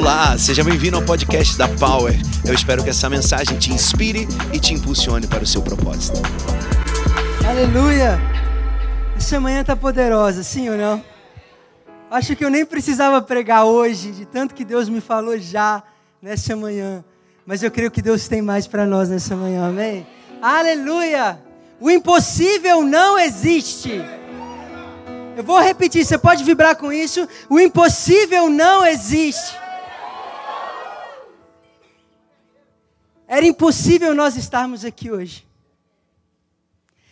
Olá, seja bem-vindo ao podcast da Power. Eu espero que essa mensagem te inspire e te impulsione para o seu propósito. Aleluia! Essa manhã tá poderosa, sim ou não? Acho que eu nem precisava pregar hoje, de tanto que Deus me falou já nessa manhã. Mas eu creio que Deus tem mais para nós nessa manhã, amém? Aleluia! O impossível não existe. Eu vou repetir, você pode vibrar com isso. O impossível não existe. Era impossível nós estarmos aqui hoje.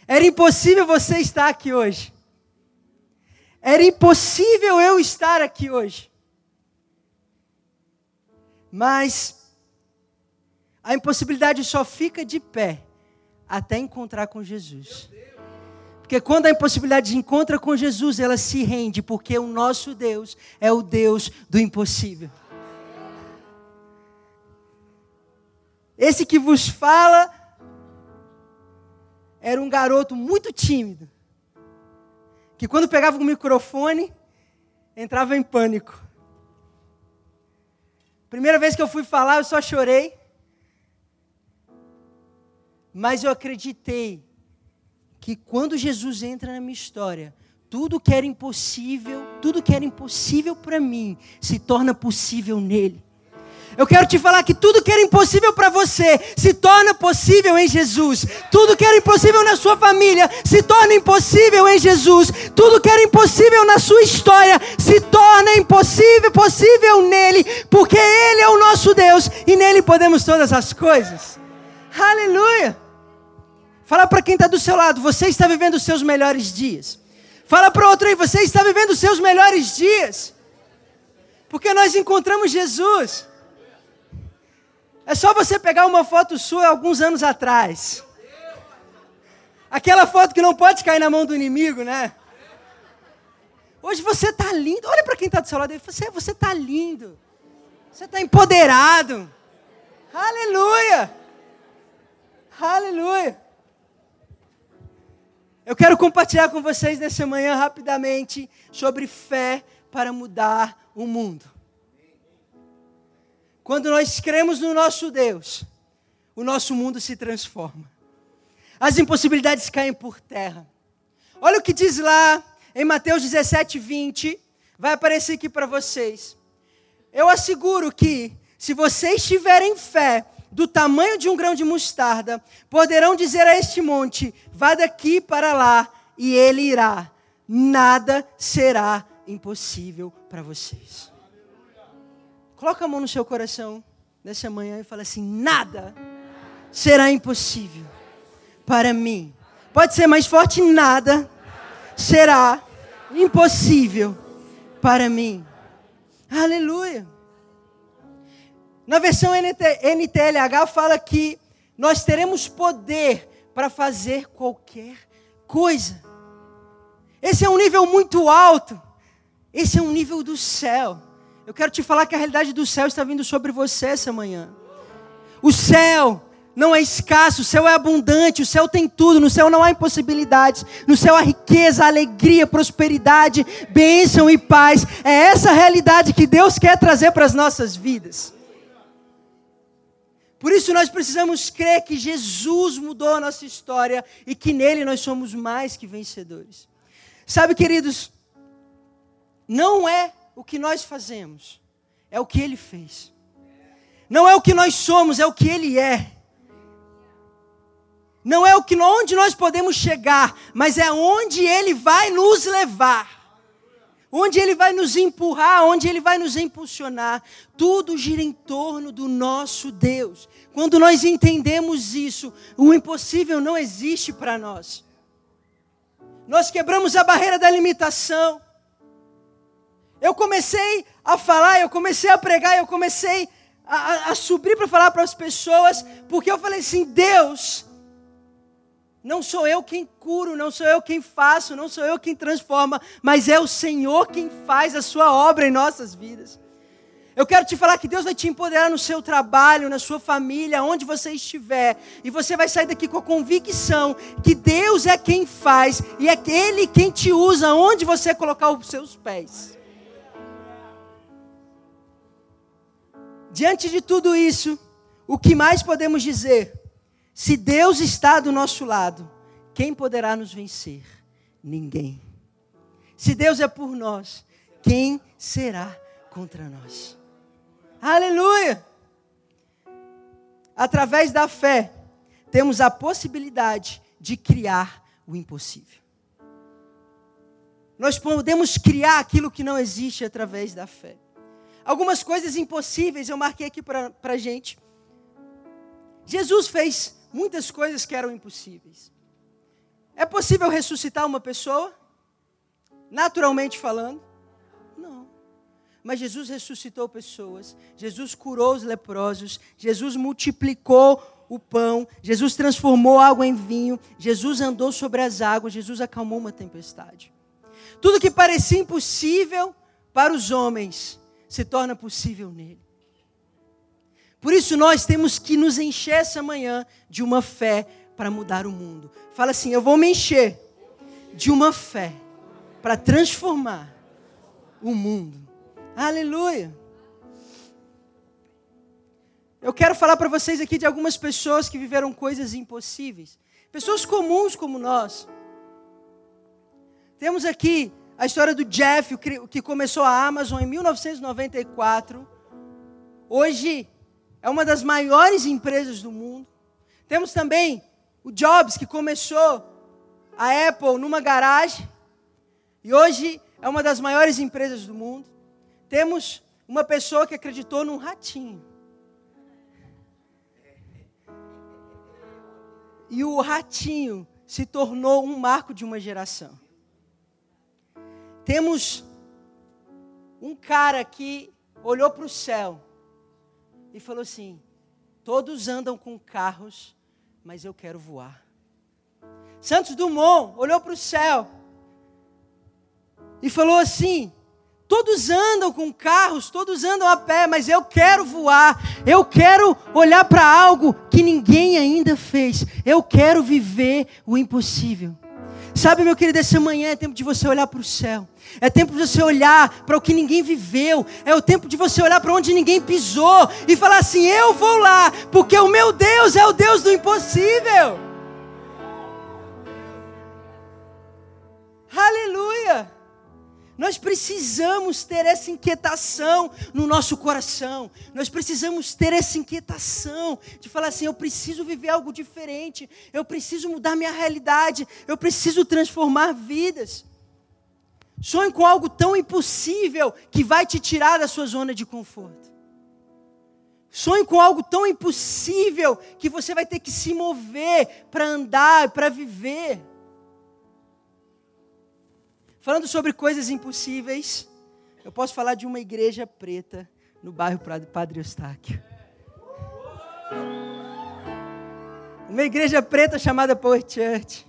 Era impossível você estar aqui hoje. Era impossível eu estar aqui hoje. Mas a impossibilidade só fica de pé até encontrar com Jesus. Porque quando a impossibilidade encontra com Jesus, ela se rende, porque o nosso Deus é o Deus do impossível. Esse que vos fala era um garoto muito tímido, que quando pegava o microfone, entrava em pânico. Primeira vez que eu fui falar, eu só chorei. Mas eu acreditei que quando Jesus entra na minha história, tudo que era impossível, tudo que era impossível para mim, se torna possível nele. Eu quero te falar que tudo que era impossível para você se torna possível em Jesus. Tudo que era impossível na sua família se torna impossível em Jesus. Tudo que era impossível na sua história se torna impossível, possível nele, porque ele é o nosso Deus e nele podemos todas as coisas. Aleluia! Fala para quem está do seu lado, você está vivendo os seus melhores dias. Fala para outro aí, você está vivendo os seus melhores dias. Porque nós encontramos Jesus. É só você pegar uma foto sua alguns anos atrás. Aquela foto que não pode cair na mão do inimigo, né? Hoje você está lindo. Olha para quem está do seu lado. Você você está lindo. Você está empoderado. Aleluia. Aleluia. Eu quero compartilhar com vocês nessa manhã rapidamente sobre fé para mudar o mundo. Quando nós cremos no nosso Deus, o nosso mundo se transforma. As impossibilidades caem por terra. Olha o que diz lá em Mateus 17, 20. Vai aparecer aqui para vocês. Eu asseguro que, se vocês tiverem fé do tamanho de um grão de mostarda, poderão dizer a este monte: vá daqui para lá, e ele irá. Nada será impossível para vocês. Coloca a mão no seu coração nessa manhã e fala assim: nada será impossível para mim. Pode ser mais forte: nada será impossível para mim. Aleluia. Na versão NTLH fala que nós teremos poder para fazer qualquer coisa. Esse é um nível muito alto. Esse é um nível do céu. Eu quero te falar que a realidade do céu está vindo sobre você essa manhã. O céu não é escasso, o céu é abundante, o céu tem tudo, no céu não há impossibilidades, no céu há riqueza, alegria, prosperidade, bênção e paz. É essa realidade que Deus quer trazer para as nossas vidas. Por isso nós precisamos crer que Jesus mudou a nossa história e que nele nós somos mais que vencedores. Sabe, queridos, não é o que nós fazemos, é o que ele fez. Não é o que nós somos, é o que ele é. Não é o que onde nós podemos chegar, mas é onde ele vai nos levar. Onde ele vai nos empurrar, onde ele vai nos impulsionar. Tudo gira em torno do nosso Deus. Quando nós entendemos isso, o impossível não existe para nós. Nós quebramos a barreira da limitação. Eu comecei a falar, eu comecei a pregar, eu comecei a, a subir para falar para as pessoas, porque eu falei assim: Deus, não sou eu quem curo, não sou eu quem faço, não sou eu quem transforma, mas é o Senhor quem faz a sua obra em nossas vidas. Eu quero te falar que Deus vai te empoderar no seu trabalho, na sua família, onde você estiver. E você vai sair daqui com a convicção que Deus é quem faz e é Ele quem te usa onde você colocar os seus pés. Diante de tudo isso, o que mais podemos dizer? Se Deus está do nosso lado, quem poderá nos vencer? Ninguém. Se Deus é por nós, quem será contra nós? Aleluia! Através da fé, temos a possibilidade de criar o impossível. Nós podemos criar aquilo que não existe através da fé. Algumas coisas impossíveis eu marquei aqui para a gente. Jesus fez muitas coisas que eram impossíveis. É possível ressuscitar uma pessoa? Naturalmente falando? Não. Mas Jesus ressuscitou pessoas, Jesus curou os leprosos, Jesus multiplicou o pão, Jesus transformou água em vinho, Jesus andou sobre as águas, Jesus acalmou uma tempestade. Tudo que parecia impossível para os homens se torna possível nele. Por isso nós temos que nos encher essa manhã de uma fé para mudar o mundo. Fala assim: eu vou me encher de uma fé para transformar o mundo. Aleluia. Eu quero falar para vocês aqui de algumas pessoas que viveram coisas impossíveis. Pessoas comuns como nós. Temos aqui a história do Jeff, que começou a Amazon em 1994. Hoje é uma das maiores empresas do mundo. Temos também o Jobs, que começou a Apple numa garagem. E hoje é uma das maiores empresas do mundo. Temos uma pessoa que acreditou num ratinho. E o ratinho se tornou um marco de uma geração. Temos um cara que olhou para o céu e falou assim: Todos andam com carros, mas eu quero voar. Santos Dumont olhou para o céu e falou assim: Todos andam com carros, todos andam a pé, mas eu quero voar. Eu quero olhar para algo que ninguém ainda fez. Eu quero viver o impossível. Sabe, meu querido, essa manhã é tempo de você olhar para o céu. É tempo de você olhar para o que ninguém viveu. É o tempo de você olhar para onde ninguém pisou e falar assim: Eu vou lá, porque o meu Deus é o Deus do impossível. Aleluia! Nós precisamos ter essa inquietação no nosso coração. Nós precisamos ter essa inquietação de falar assim: eu preciso viver algo diferente. Eu preciso mudar minha realidade. Eu preciso transformar vidas. Sonhe com algo tão impossível que vai te tirar da sua zona de conforto. Sonhe com algo tão impossível que você vai ter que se mover para andar, para viver. Falando sobre coisas impossíveis, eu posso falar de uma igreja preta no bairro Padre Eustáquio. Uma igreja preta chamada Power Church,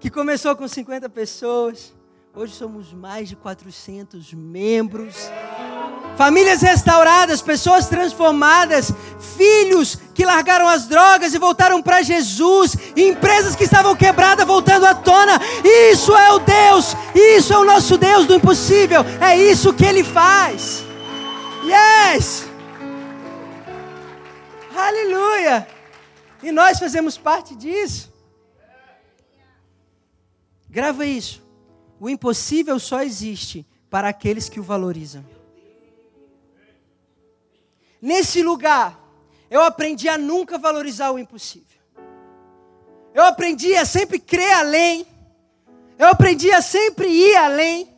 que começou com 50 pessoas, hoje somos mais de 400 membros. Famílias restauradas, pessoas transformadas, filhos que largaram as drogas e voltaram para Jesus, empresas que estavam quebradas voltando à tona. Isso é o Deus, isso é o nosso Deus do impossível, é isso que Ele faz. Yes! Aleluia! E nós fazemos parte disso. Grava isso. O impossível só existe para aqueles que o valorizam. Nesse lugar, eu aprendi a nunca valorizar o impossível. Eu aprendi a sempre crer além. Eu aprendi a sempre ir além.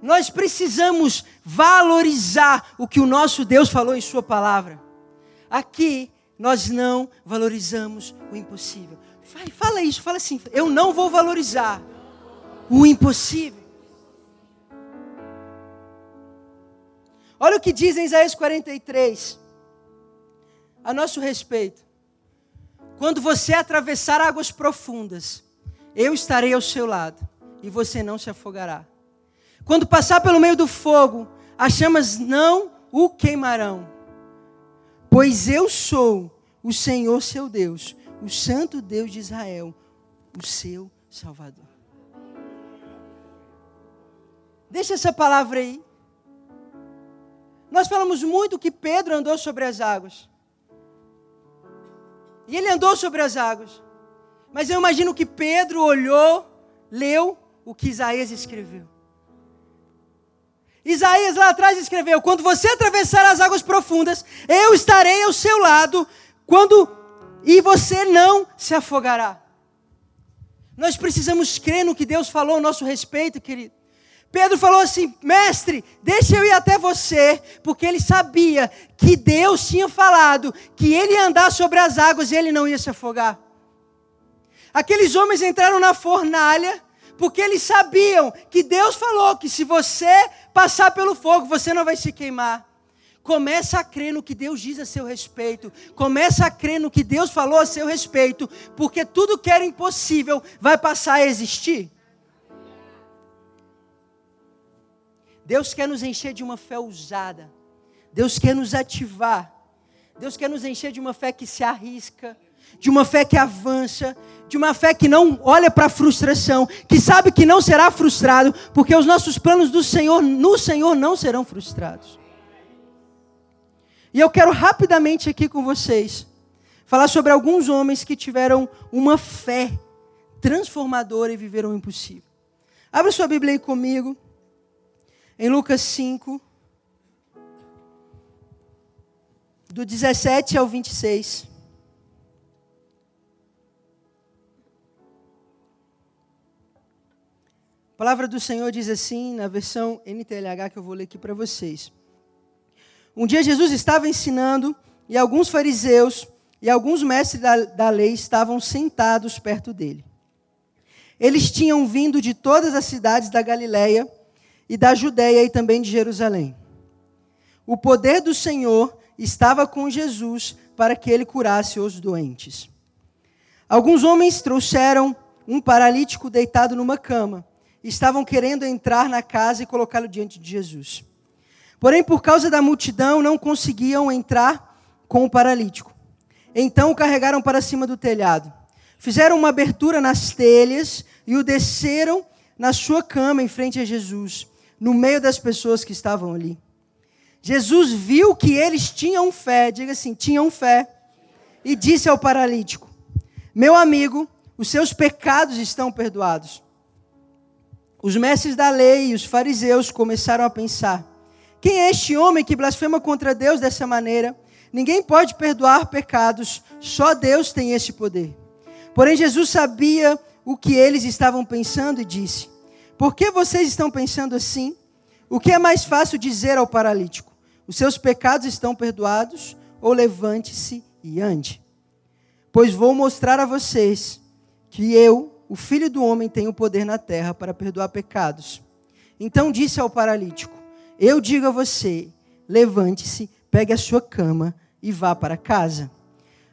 Nós precisamos valorizar o que o nosso Deus falou em Sua palavra. Aqui, nós não valorizamos o impossível. Fala isso, fala assim: eu não vou valorizar o impossível. Olha o que diz em Isaías 43, a nosso respeito. Quando você atravessar águas profundas, eu estarei ao seu lado e você não se afogará. Quando passar pelo meio do fogo, as chamas não o queimarão, pois eu sou o Senhor seu Deus, o Santo Deus de Israel, o seu Salvador. Deixa essa palavra aí. Nós falamos muito que Pedro andou sobre as águas. E ele andou sobre as águas. Mas eu imagino que Pedro olhou, leu o que Isaías escreveu. Isaías lá atrás escreveu: Quando você atravessar as águas profundas, eu estarei ao seu lado, quando e você não se afogará. Nós precisamos crer no que Deus falou a nosso respeito, querido. Pedro falou assim: Mestre, deixa eu ir até você, porque ele sabia que Deus tinha falado que ele ia andar sobre as águas e ele não ia se afogar. Aqueles homens entraram na fornalha, porque eles sabiam que Deus falou que se você passar pelo fogo, você não vai se queimar. Começa a crer no que Deus diz a seu respeito. Começa a crer no que Deus falou a seu respeito, porque tudo que era impossível vai passar a existir. Deus quer nos encher de uma fé ousada. Deus quer nos ativar. Deus quer nos encher de uma fé que se arrisca, de uma fé que avança, de uma fé que não olha para a frustração, que sabe que não será frustrado, porque os nossos planos do Senhor, no Senhor, não serão frustrados. E eu quero rapidamente aqui com vocês falar sobre alguns homens que tiveram uma fé transformadora e viveram o impossível. Abra sua Bíblia aí comigo, em Lucas 5, do 17 ao 26. A palavra do Senhor diz assim, na versão NTLH que eu vou ler aqui para vocês. Um dia Jesus estava ensinando e alguns fariseus e alguns mestres da, da lei estavam sentados perto dele. Eles tinham vindo de todas as cidades da Galiléia e da Judéia e também de Jerusalém. O poder do Senhor estava com Jesus para que ele curasse os doentes. Alguns homens trouxeram um paralítico deitado numa cama. Estavam querendo entrar na casa e colocá-lo diante de Jesus. Porém, por causa da multidão, não conseguiam entrar com o paralítico. Então o carregaram para cima do telhado. Fizeram uma abertura nas telhas e o desceram na sua cama em frente a Jesus, no meio das pessoas que estavam ali. Jesus viu que eles tinham fé, diga assim, tinham fé, e disse ao paralítico: Meu amigo, os seus pecados estão perdoados. Os mestres da lei e os fariseus começaram a pensar: quem é este homem que blasfema contra Deus dessa maneira? Ninguém pode perdoar pecados, só Deus tem esse poder. Porém, Jesus sabia o que eles estavam pensando e disse: Por que vocês estão pensando assim? O que é mais fácil dizer ao paralítico? Os seus pecados estão perdoados? Ou levante-se e ande? Pois vou mostrar a vocês que eu, o filho do homem, tenho poder na terra para perdoar pecados. Então disse ao paralítico: eu digo a você: levante-se, pegue a sua cama e vá para casa.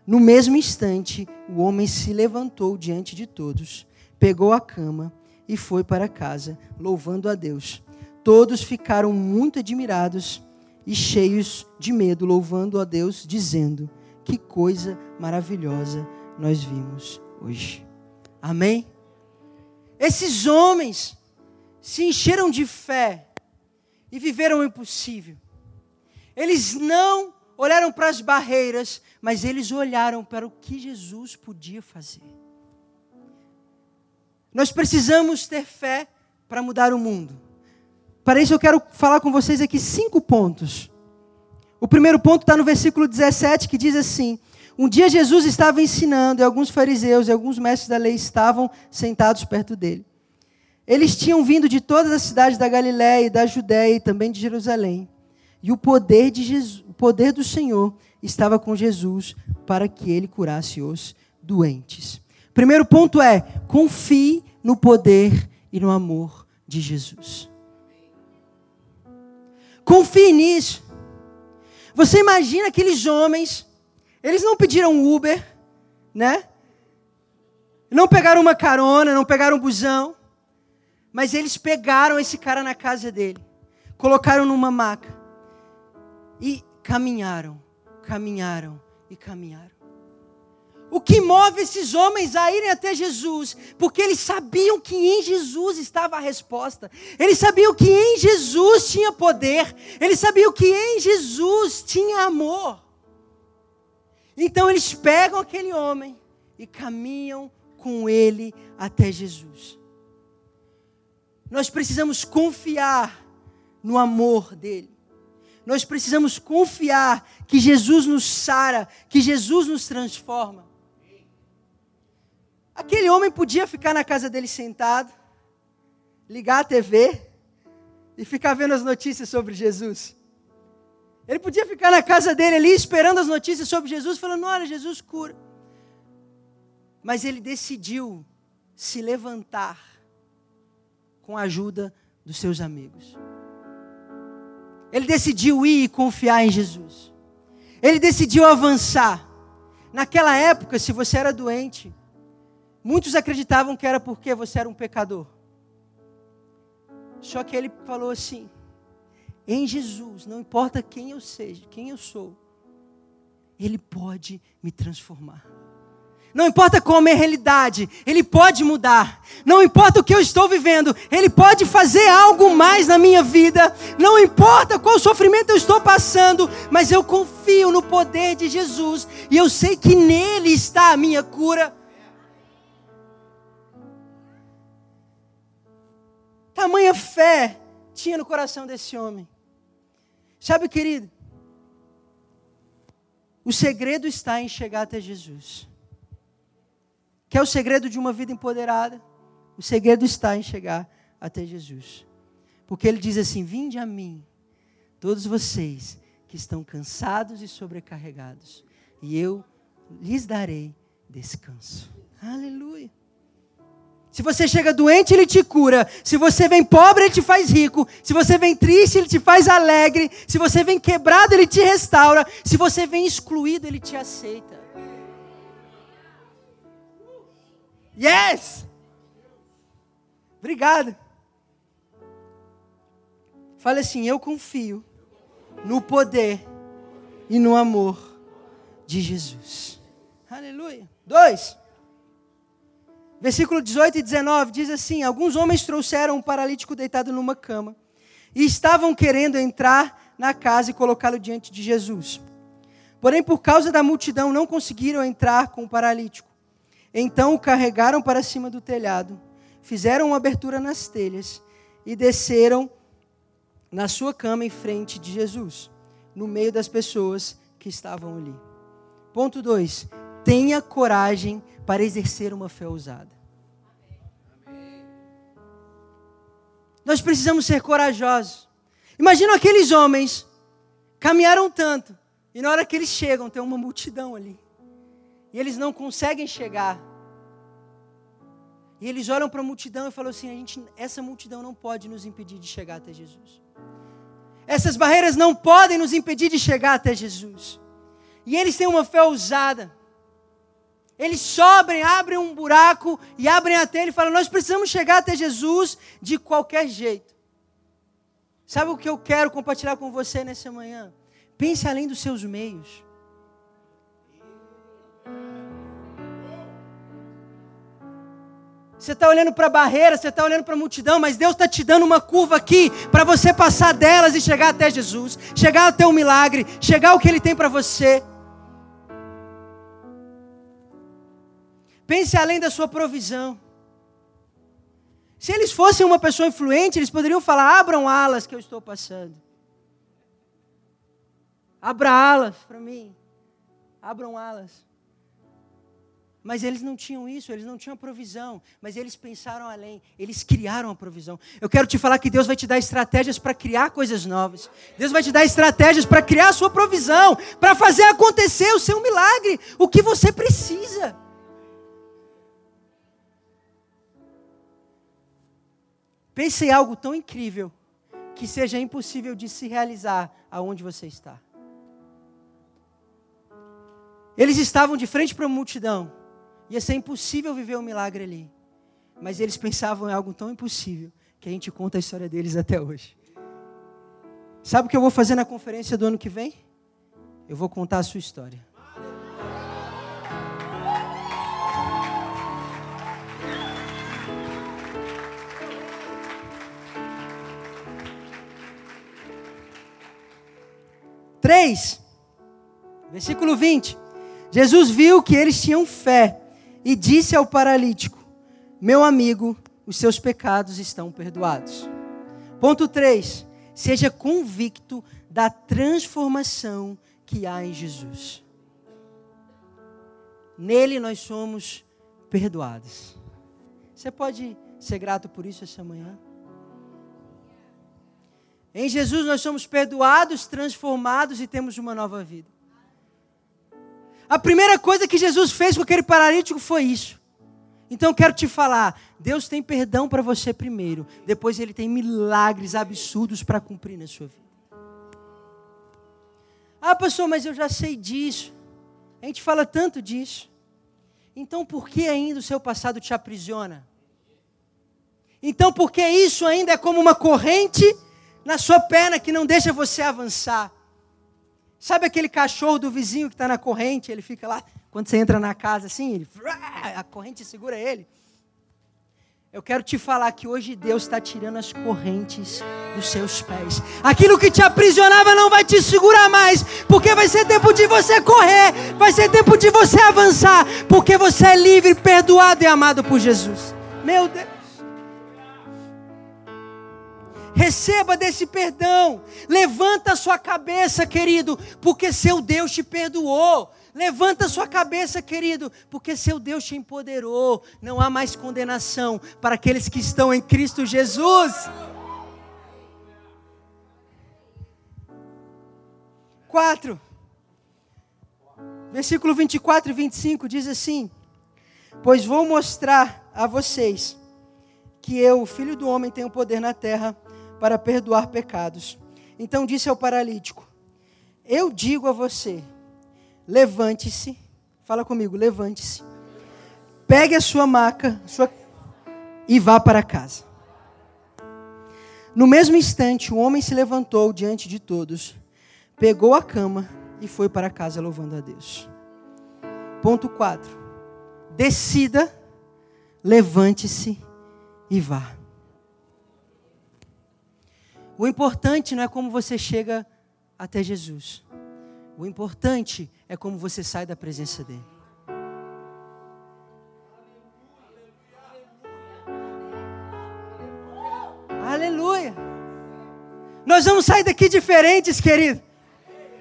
No mesmo instante, o homem se levantou diante de todos, pegou a cama e foi para casa, louvando a Deus. Todos ficaram muito admirados e cheios de medo, louvando a Deus, dizendo: Que coisa maravilhosa nós vimos hoje. Amém? Esses homens se encheram de fé e viveram o impossível. Eles não olharam para as barreiras, mas eles olharam para o que Jesus podia fazer. Nós precisamos ter fé para mudar o mundo. Para isso, eu quero falar com vocês aqui cinco pontos. O primeiro ponto está no versículo 17, que diz assim: Um dia Jesus estava ensinando, e alguns fariseus e alguns mestres da lei estavam sentados perto dele. Eles tinham vindo de todas as cidades da Galiléia e da Judéia e também de Jerusalém. E o poder, de Jesus, o poder do Senhor estava com Jesus para que ele curasse os doentes. Primeiro ponto é: confie no poder e no amor de Jesus. Confie nisso. Você imagina aqueles homens, eles não pediram Uber, né? Não pegaram uma carona, não pegaram um busão. Mas eles pegaram esse cara na casa dele, colocaram numa maca e caminharam, caminharam e caminharam. O que move esses homens a irem até Jesus? Porque eles sabiam que em Jesus estava a resposta. Eles sabiam que em Jesus tinha poder. Eles sabiam que em Jesus tinha amor. Então eles pegam aquele homem e caminham com ele até Jesus. Nós precisamos confiar no amor dele. Nós precisamos confiar que Jesus nos sara, que Jesus nos transforma. Aquele homem podia ficar na casa dele sentado, ligar a TV e ficar vendo as notícias sobre Jesus. Ele podia ficar na casa dele ali esperando as notícias sobre Jesus, falando: Olha, Jesus cura. Mas ele decidiu se levantar com a ajuda dos seus amigos. Ele decidiu ir e confiar em Jesus. Ele decidiu avançar. Naquela época, se você era doente, Muitos acreditavam que era porque você era um pecador. Só que ele falou assim: em Jesus, não importa quem eu seja, quem eu sou, Ele pode me transformar. Não importa é a realidade, Ele pode mudar. Não importa o que eu estou vivendo, Ele pode fazer algo mais na minha vida. Não importa qual sofrimento eu estou passando, mas eu confio no poder de Jesus e eu sei que nele está a minha cura. Tamanha fé tinha no coração desse homem. Sabe, querido? O segredo está em chegar até Jesus. Quer o segredo de uma vida empoderada? O segredo está em chegar até Jesus. Porque ele diz assim: Vinde a mim, todos vocês que estão cansados e sobrecarregados, e eu lhes darei descanso. Aleluia. Se você chega doente, ele te cura. Se você vem pobre, ele te faz rico. Se você vem triste, ele te faz alegre. Se você vem quebrado, ele te restaura. Se você vem excluído, ele te aceita. Yes! Obrigado. Fale assim: Eu confio no poder e no amor de Jesus. Aleluia. Dois. Versículo 18 e 19 diz assim: Alguns homens trouxeram um paralítico deitado numa cama e estavam querendo entrar na casa e colocá-lo diante de Jesus. Porém, por causa da multidão, não conseguiram entrar com o paralítico. Então o carregaram para cima do telhado, fizeram uma abertura nas telhas e desceram na sua cama em frente de Jesus, no meio das pessoas que estavam ali. Ponto 2. Tenha coragem para exercer uma fé ousada. Nós precisamos ser corajosos. Imagina aqueles homens caminharam tanto e na hora que eles chegam tem uma multidão ali. E eles não conseguem chegar. E eles olham para a multidão e falam assim: a gente, essa multidão não pode nos impedir de chegar até Jesus. Essas barreiras não podem nos impedir de chegar até Jesus. E eles têm uma fé ousada. Eles sobem, abrem um buraco e abrem a telha e falam: Nós precisamos chegar até Jesus de qualquer jeito. Sabe o que eu quero compartilhar com você nessa manhã? Pense além dos seus meios. Você está olhando para a barreira, você está olhando para a multidão, mas Deus está te dando uma curva aqui para você passar delas e chegar até Jesus, chegar até o milagre, chegar ao que Ele tem para você. Pense além da sua provisão. Se eles fossem uma pessoa influente, eles poderiam falar: abram alas que eu estou passando. Abra alas para mim. Abram alas. Mas eles não tinham isso, eles não tinham provisão. Mas eles pensaram além, eles criaram a provisão. Eu quero te falar que Deus vai te dar estratégias para criar coisas novas. Deus vai te dar estratégias para criar a sua provisão, para fazer acontecer o seu milagre, o que você precisa. Pense em algo tão incrível que seja impossível de se realizar aonde você está. Eles estavam de frente para a multidão. Ia ser impossível viver um milagre ali. Mas eles pensavam em algo tão impossível que a gente conta a história deles até hoje. Sabe o que eu vou fazer na conferência do ano que vem? Eu vou contar a sua história. 3, versículo 20. Jesus viu que eles tinham fé e disse ao paralítico: Meu amigo, os seus pecados estão perdoados. Ponto 3. Seja convicto da transformação que há em Jesus. Nele nós somos perdoados. Você pode ser grato por isso essa manhã? Em Jesus nós somos perdoados, transformados e temos uma nova vida. A primeira coisa que Jesus fez com aquele paralítico foi isso. Então quero te falar, Deus tem perdão para você primeiro, depois ele tem milagres absurdos para cumprir na sua vida. Ah, pastor, mas eu já sei disso. A gente fala tanto disso. Então por que ainda o seu passado te aprisiona? Então por que isso ainda é como uma corrente na sua perna que não deixa você avançar? Sabe aquele cachorro do vizinho que está na corrente? Ele fica lá, quando você entra na casa assim, ele, a corrente segura ele. Eu quero te falar que hoje Deus está tirando as correntes dos seus pés. Aquilo que te aprisionava não vai te segurar mais, porque vai ser tempo de você correr, vai ser tempo de você avançar, porque você é livre, perdoado e amado por Jesus. Meu Deus. Receba desse perdão. Levanta a sua cabeça, querido, porque seu Deus te perdoou. Levanta sua cabeça, querido, porque seu Deus te empoderou. Não há mais condenação para aqueles que estão em Cristo Jesus. Quatro. Versículo 24 e 25 diz assim: Pois vou mostrar a vocês que eu, filho do homem, tenho poder na terra para perdoar pecados. Então disse ao paralítico: Eu digo a você, levante-se, fala comigo, levante-se, pegue a sua maca sua... e vá para casa. No mesmo instante, o homem se levantou diante de todos, pegou a cama e foi para casa louvando a Deus. Ponto 4. Decida, levante-se e vá. O importante não é como você chega até Jesus. O importante é como você sai da presença dele. Aleluia. Nós vamos sair daqui diferentes, querido.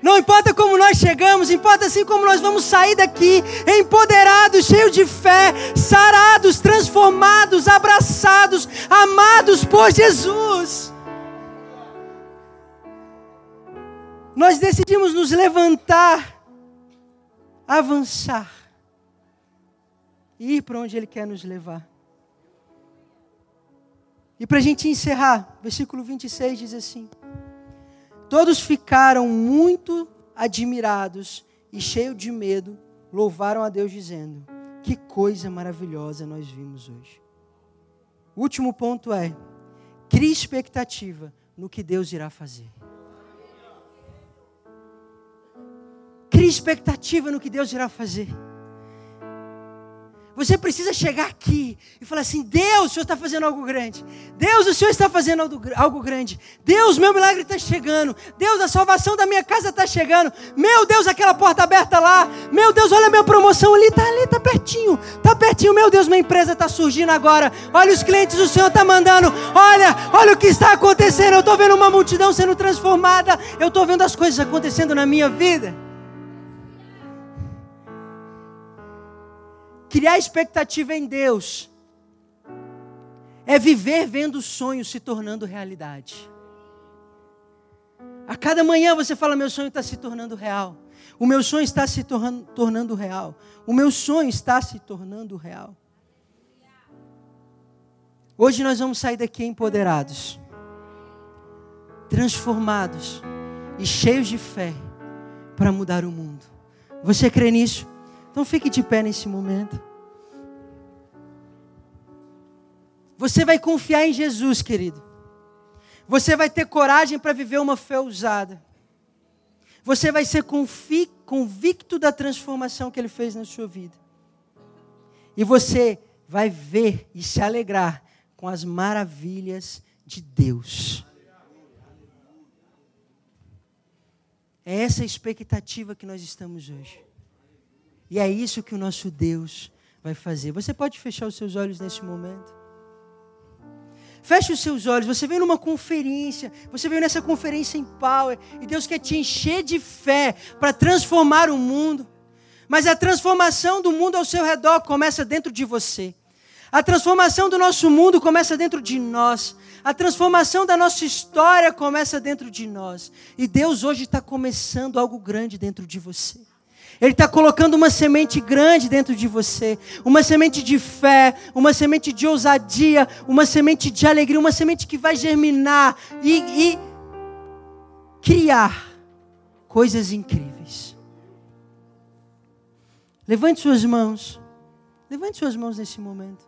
Não importa como nós chegamos, importa assim como nós vamos sair daqui, empoderados, cheios de fé, sarados, transformados, abraçados, amados por Jesus. Nós decidimos nos levantar, avançar e ir para onde Ele quer nos levar. E para a gente encerrar, versículo 26 diz assim: Todos ficaram muito admirados e cheios de medo, louvaram a Deus, dizendo: Que coisa maravilhosa nós vimos hoje. O último ponto é: crie expectativa no que Deus irá fazer. Expectativa no que Deus irá fazer. Você precisa chegar aqui e falar assim: Deus, o Senhor está fazendo algo grande. Deus, o Senhor está fazendo algo grande. Deus, meu milagre está chegando. Deus, a salvação da minha casa está chegando. Meu Deus, aquela porta aberta lá. Meu Deus, olha a minha promoção ali, está ali, está pertinho. Está pertinho. Meu Deus, minha empresa está surgindo agora. Olha os clientes, o Senhor está mandando. Olha, olha o que está acontecendo. Eu estou vendo uma multidão sendo transformada. Eu estou vendo as coisas acontecendo na minha vida. Criar expectativa em Deus é viver vendo sonhos se tornando realidade. A cada manhã você fala: meu sonho está se tornando real. O meu sonho está se tornando, tornando real. O meu sonho está se tornando real. Hoje nós vamos sair daqui empoderados, transformados e cheios de fé para mudar o mundo. Você crê nisso? Então fique de pé nesse momento. Você vai confiar em Jesus, querido. Você vai ter coragem para viver uma fé ousada. Você vai ser convicto da transformação que Ele fez na sua vida. E você vai ver e se alegrar com as maravilhas de Deus. É essa a expectativa que nós estamos hoje. E é isso que o nosso Deus vai fazer. Você pode fechar os seus olhos nesse momento? Feche os seus olhos. Você veio numa conferência, você veio nessa conferência em Power, e Deus quer te encher de fé para transformar o mundo. Mas a transformação do mundo ao seu redor começa dentro de você. A transformação do nosso mundo começa dentro de nós. A transformação da nossa história começa dentro de nós. E Deus hoje está começando algo grande dentro de você. Ele está colocando uma semente grande dentro de você, uma semente de fé, uma semente de ousadia, uma semente de alegria, uma semente que vai germinar e, e criar coisas incríveis. Levante suas mãos, levante suas mãos nesse momento.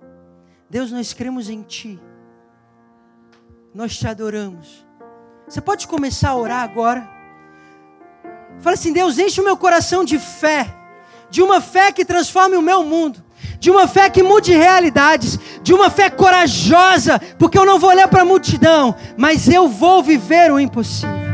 Deus, nós cremos em Ti, nós te adoramos. Você pode começar a orar agora? Fala assim: Deus, enche o meu coração de fé, de uma fé que transforme o meu mundo, de uma fé que mude realidades, de uma fé corajosa, porque eu não vou olhar para a multidão, mas eu vou viver o impossível.